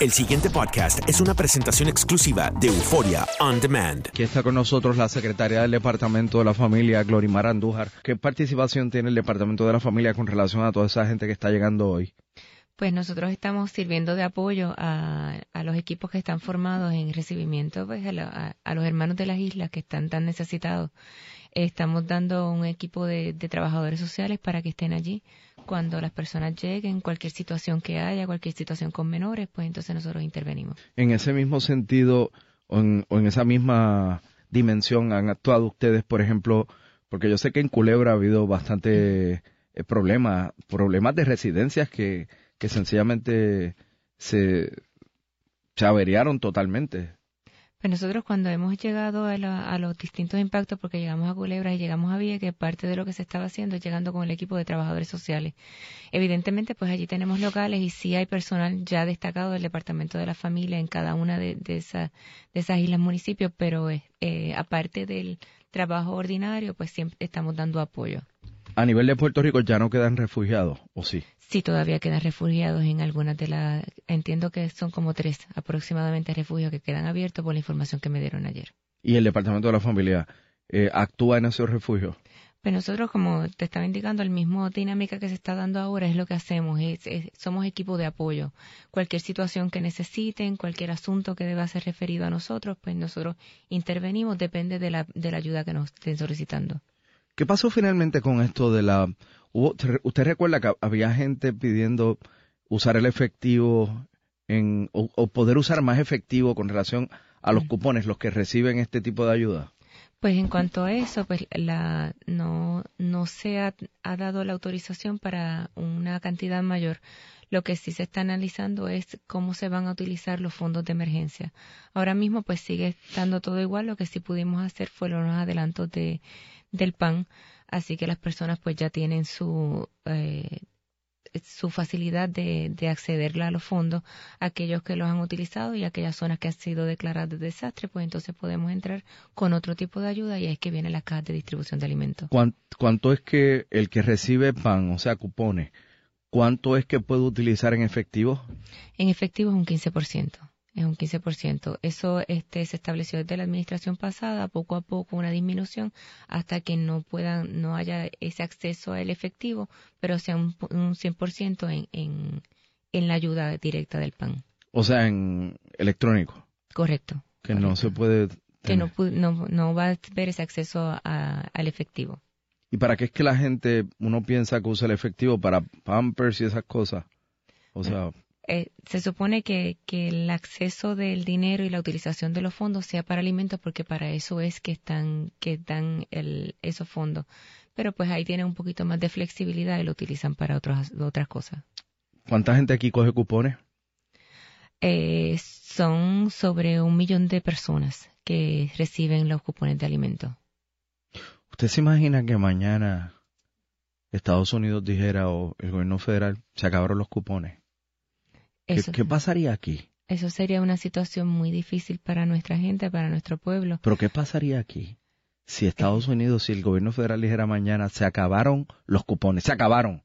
El siguiente podcast es una presentación exclusiva de Euforia On Demand. Aquí está con nosotros la secretaria del Departamento de la Familia, Glorimar Andújar. ¿Qué participación tiene el Departamento de la Familia con relación a toda esa gente que está llegando hoy? Pues nosotros estamos sirviendo de apoyo a, a los equipos que están formados en recibimiento pues, a, la- a- a los hermanos de las islas que están tan necesitados. Estamos dando un equipo de, de trabajadores sociales para que estén allí cuando las personas lleguen, cualquier situación que haya, cualquier situación con menores, pues entonces nosotros intervenimos. En ese mismo sentido o en, esa misma dimensión han actuado ustedes, por ejemplo, porque yo sé que en Culebra ha habido bastante eh, problemas, problemas de residencias que, que sencillamente se, se averiaron totalmente. Pues nosotros cuando hemos llegado a, la- a los distintos impactos, porque llegamos a Culebra y llegamos a Vieques, parte de lo que se estaba haciendo es llegando con el equipo de trabajadores sociales. Evidentemente, pues allí tenemos locales y sí hay personal ya destacado del Departamento de la Familia en cada una de, de, de esas islas municipios, pero eh, eh, aparte del trabajo ordinario, pues siempre estamos dando apoyo. A nivel de Puerto Rico ya no quedan refugiados, ¿o sí? Sí, todavía quedan refugiados en algunas de las, entiendo que son como tres aproximadamente refugios que quedan abiertos por la información que me dieron ayer. Y el Departamento de la Familia eh, actúa en esos refugios. Pues nosotros, como te estaba indicando, el mismo dinámica que se está dando ahora es lo que hacemos. es- es- somos equipo de apoyo. Cualquier situación que necesiten, cualquier asunto que deba ser referido a nosotros, pues nosotros intervenimos, depende de la, de la ayuda que nos estén solicitando. ¿Qué pasó finalmente con esto de la... Hubo, ¿Usted recuerda que había gente pidiendo usar el efectivo en, o, o poder usar más efectivo con relación a los cupones, los que reciben este tipo de ayuda? Pues en cuanto a eso, pues la no no se ha, ha dado la autorización para una cantidad mayor. Lo que sí se está analizando es cómo se van a utilizar los fondos de emergencia. Ahora mismo, pues sigue estando todo igual. Lo que sí pudimos hacer fue los adelantos de del PAN, así que las personas pues ya tienen su eh, su facilidad de, de acceder a los fondos, aquellos que los han utilizado y aquellas zonas que han sido declaradas de desastre, pues entonces podemos entrar con otro tipo de ayuda y es que vienen las cajas de distribución de alimentos. ¿Cuán- ¿Cuánto es que el que recibe pan, o sea, cupones, cuánto es que puede utilizar en efectivo? En efectivo es un 15%. Es un 15%. Eso este, se estableció desde la administración pasada, poco a poco una disminución hasta que no puedan, no haya ese acceso al efectivo, pero sea un, un 100% en, en, en la ayuda directa del PAN. O sea, en electrónico. Correcto. Que no se puede... Que no, no, no, va a ver ese acceso al efectivo. ¿Y para qué es que la gente, uno piensa que usa el efectivo para pampers y esas cosas? O sea... Eh, se supone que, que, el acceso del dinero y la utilización de los fondos sea para alimentos porque para eso es que están que dan el, esos fondos. Pero pues ahí tienen un poquito más de flexibilidad y lo utilizan para otras otras cosas. ¿cuánta gente aquí coge cupones? Eh, son sobre un millón de personas que reciben los cupones de alimentos. ¿usted se imagina que mañana Estados Unidos dijera o el gobierno federal se acabaron los cupones ¿Qué, pasaría aquí? Eso sería una situación muy difícil para nuestra gente, para nuestro pueblo. Pero ¿qué pasaría aquí? Si Estados Unidos, si el gobierno federal dijera mañana, se acabaron los cupones, se acabaron.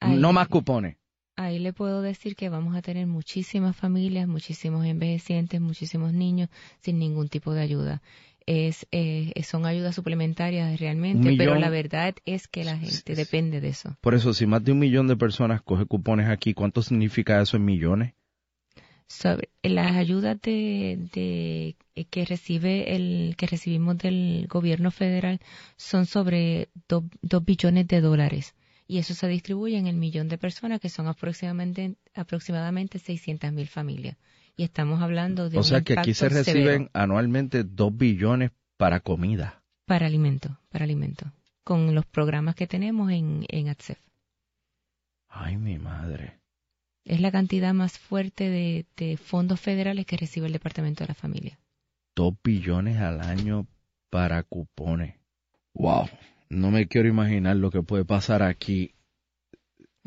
no más cupones. Ahí le puedo decir que vamos a tener muchísimas familias, muchísimos envejecientes, muchísimos niños sin ningún tipo de ayuda. Es, eh, son ayudas suplementarias realmente, pero la verdad es que la gente depende de eso. Por eso, si más de un millón de personas coge cupones aquí, ¿cuánto significa eso en millones? Sobre las ayudas de, eh, que recibe el que recibimos del gobierno federal son sobre dos billones de dólares y eso se distribuye en el millón de personas que son aproximadamente aproximadamente 600 mil familias y estamos hablando de... O sea que aquí se reciben anualmente dos billones para comida. Para alimento, para alimento, con los programas que tenemos en, en ATSEF. Ay, mi madre. Es la cantidad más fuerte de, de fondos federales que recibe el Departamento de la Familia. Dos billones al año para cupones. Wow, no me quiero imaginar lo que puede pasar aquí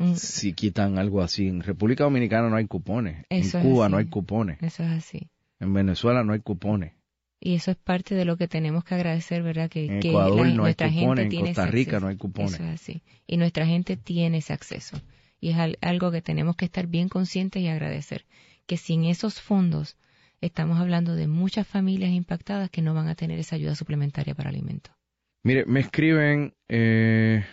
Mm. si quitan algo así. En República Dominicana no hay cupones. en Cuba no hay cupones. Eso es así. En Venezuela no hay cupones. Y eso es parte de lo que tenemos que agradecer, ¿verdad? Que, en Ecuador no hay cupones, en Costa Rica no hay cupones. Eso es así. Y nuestra gente tiene ese acceso. Y es algo que tenemos que estar bien conscientes y agradecer. Que sin esos fondos estamos hablando de muchas familias impactadas que no van a tener esa ayuda suplementaria para alimentos. Mire, me escriben... Eh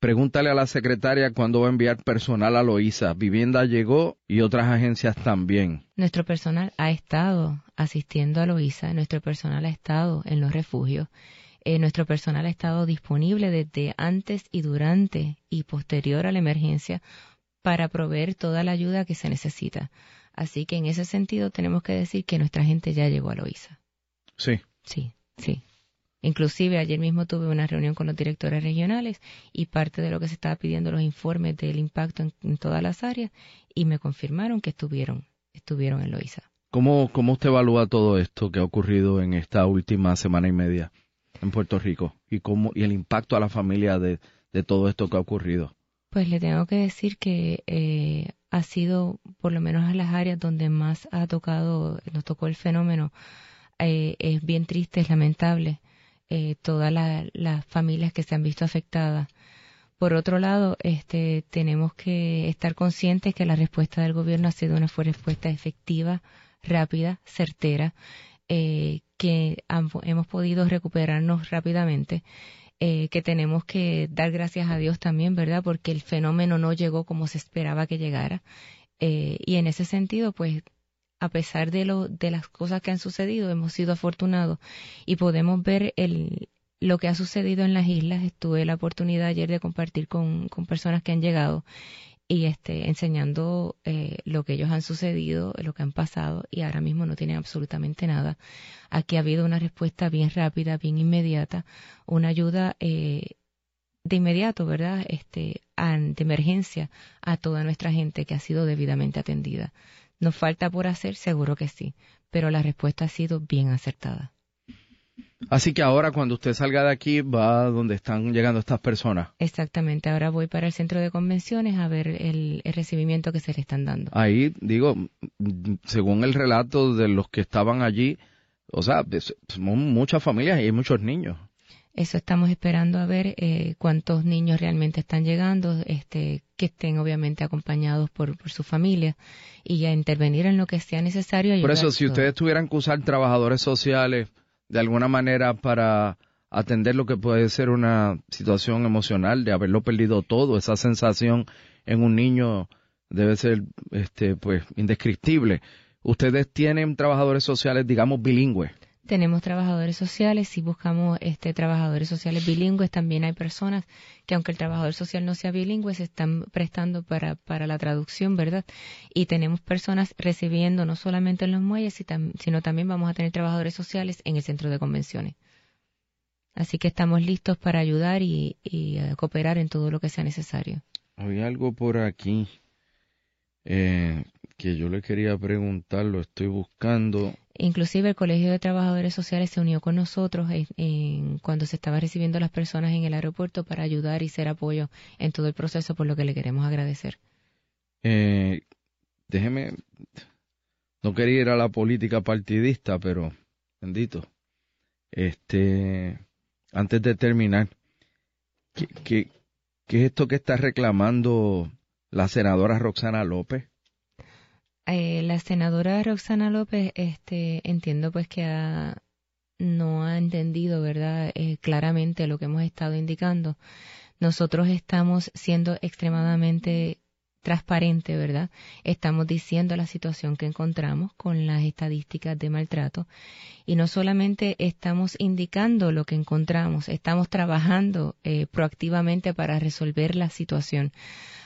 Pregúntale a la secretaria cuándo va a enviar personal a Loíza. Vivienda llegó y otras agencias también. Nuestro personal ha estado asistiendo a Loíza, nuestro personal ha estado en los refugios, eh, nuestro personal ha estado disponible desde antes y durante y posterior a la emergencia para proveer toda la ayuda que se necesita. Así que en ese sentido tenemos que decir que nuestra gente ya llegó a Loíza. Sí. Sí, sí. Inclusive ayer mismo tuve una reunión con los directores regionales y parte de lo que se estaba pidiendo los informes del impacto en, todas las áreas y me confirmaron que estuvieron, estuvieron en Loiza. ¿Cómo, ¿Cómo usted evalúa todo esto que ha ocurrido en esta última semana y media en Puerto Rico y cómo y el impacto a la familia de, todo esto que ha ocurrido? Pues le tengo que decir que eh, ha sido, por lo menos a las áreas donde más ha tocado, nos tocó el fenómeno, eh, es bien triste, es lamentable eh, todas las familias que se han visto afectadas. Por otro lado, este, tenemos que estar conscientes que la respuesta del gobierno ha sido una respuesta efectiva, rápida, certera, eh, que hemos podido recuperarnos rápidamente, eh, que tenemos que dar gracias a Dios también, ¿verdad? Porque el fenómeno no llegó como se esperaba que llegara. Eh, y en ese sentido, pues a pesar de, lo, de las cosas que han sucedido, hemos sido afortunados y podemos ver el, lo que ha sucedido en las islas. Tuve la oportunidad ayer de compartir con, con personas que han llegado y este, enseñando eh, lo que ellos han sucedido, lo que han pasado y ahora mismo no tienen absolutamente nada. Aquí ha habido una respuesta bien rápida, bien inmediata, una ayuda eh, de inmediato, ¿verdad? Este, de emergencia a toda nuestra gente que ha sido debidamente atendida. ¿Nos falta por hacer? Seguro que sí, pero la respuesta ha sido bien acertada. Así que ahora cuando usted salga de aquí va a donde están llegando estas personas. Exactamente, ahora voy para el centro de convenciones a ver el, recibimiento que se le están dando. Ahí, digo, según el relato de los que estaban allí, o sea, son muchas familias y hay muchos niños. Eso estamos esperando a ver eh, cuántos niños realmente están llegando, este, que estén obviamente acompañados por, su familia y ya intervenir en lo que sea necesario. Por eso, si ustedes tuvieran que usar trabajadores sociales de alguna manera para atender lo que puede ser una situación emocional de haberlo perdido todo, esa sensación en un niño debe ser, este, pues, indescriptible. Ustedes tienen trabajadores sociales, digamos, bilingües. Tenemos trabajadores sociales, si buscamos este, trabajadores sociales bilingües, también hay personas que aunque el trabajador social no sea bilingüe, se están prestando para, la traducción, ¿verdad? Y tenemos personas recibiendo no solamente en los muelles, sino también vamos a tener trabajadores sociales en el centro de convenciones. Así que estamos listos para ayudar y, eh, cooperar en todo lo que sea necesario. Hay algo por aquí eh, que yo le quería preguntar, lo estoy buscando. Inclusive el Colegio de Trabajadores Sociales se unió con nosotros en, cuando se estaba recibiendo a las personas en el aeropuerto para ayudar y ser apoyo en todo el proceso, por lo que le queremos agradecer. Eh, déjeme, no quería ir a la política partidista, pero bendito. Este, antes de terminar, ¿qué, qué, qué es esto que está reclamando la senadora Roxana López? Eh, la senadora Roxana López, este, entiendo pues que no ha entendido, ¿verdad?, eh, claramente lo que hemos estado indicando. Nosotros estamos siendo extremadamente transparente, ¿verdad? Estamos diciendo la situación que encontramos con las estadísticas de maltrato y no solamente estamos indicando lo que encontramos, estamos trabajando eh, proactivamente para resolver la situación.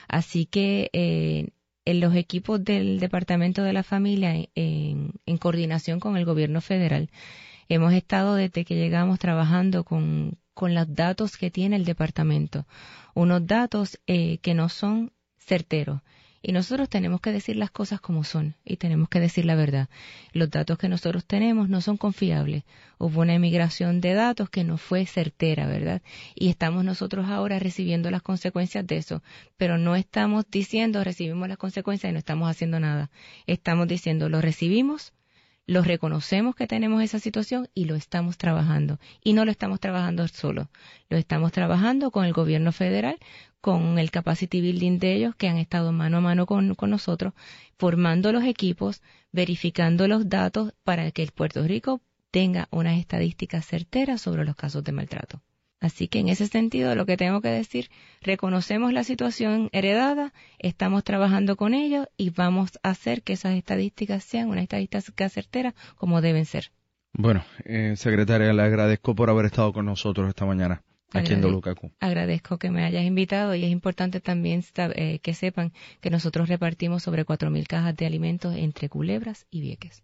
Así que eh, en los equipos del Departamento de la Familia, en, coordinación con el Gobierno Federal, hemos estado desde que llegamos trabajando con, los datos que tiene el departamento, unos datos eh, que no son certeros y nosotros tenemos que decir las cosas como son y tenemos que decir la verdad. Los datos que nosotros tenemos no son confiables. Hubo una emigración de datos que no fue certera, ¿verdad? Y estamos nosotros ahora recibiendo las consecuencias de eso. Pero no estamos diciendo recibimos las consecuencias y no estamos haciendo nada. Estamos diciendo lo recibimos, lo reconocemos que tenemos esa situación y lo estamos trabajando. Y no lo estamos trabajando solo, lo estamos trabajando con el gobierno federal, con el capacity building de ellos que han estado mano a mano con, nosotros, formando los equipos, verificando los datos para que el Puerto Rico tenga unas estadísticas certeras sobre los casos de maltrato. Así que en ese sentido lo que tengo que decir, reconocemos la situación heredada, estamos trabajando con ellos y vamos a hacer que esas estadísticas sean unas estadísticas certeras como deben ser. Bueno, eh, secretaria, le agradezco por haber estado con nosotros esta mañana. Agradezco que me hayas invitado y es importante también eh, que sepan que nosotros repartimos sobre 4.000 cajas de alimentos entre Culebras y Vieques.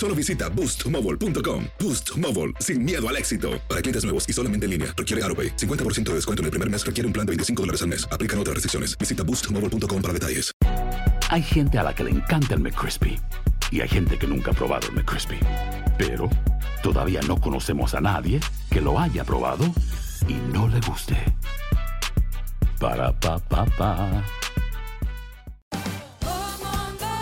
Solo visita boostmobile.com. Boost Mobile, sin miedo al éxito. Para clientes nuevos y solamente en línea, requiere AroPay. 50% de descuento en el primer mes requiere un plan de 25 dólares al mes. Aplican otras restricciones. Visita boostmobile.com para detalles. Hay gente a la que le encanta el McCrispy y hay gente que nunca ha probado el McCrispy. Pero todavía no conocemos a nadie que lo haya probado y no le guste. Para pa pa pa.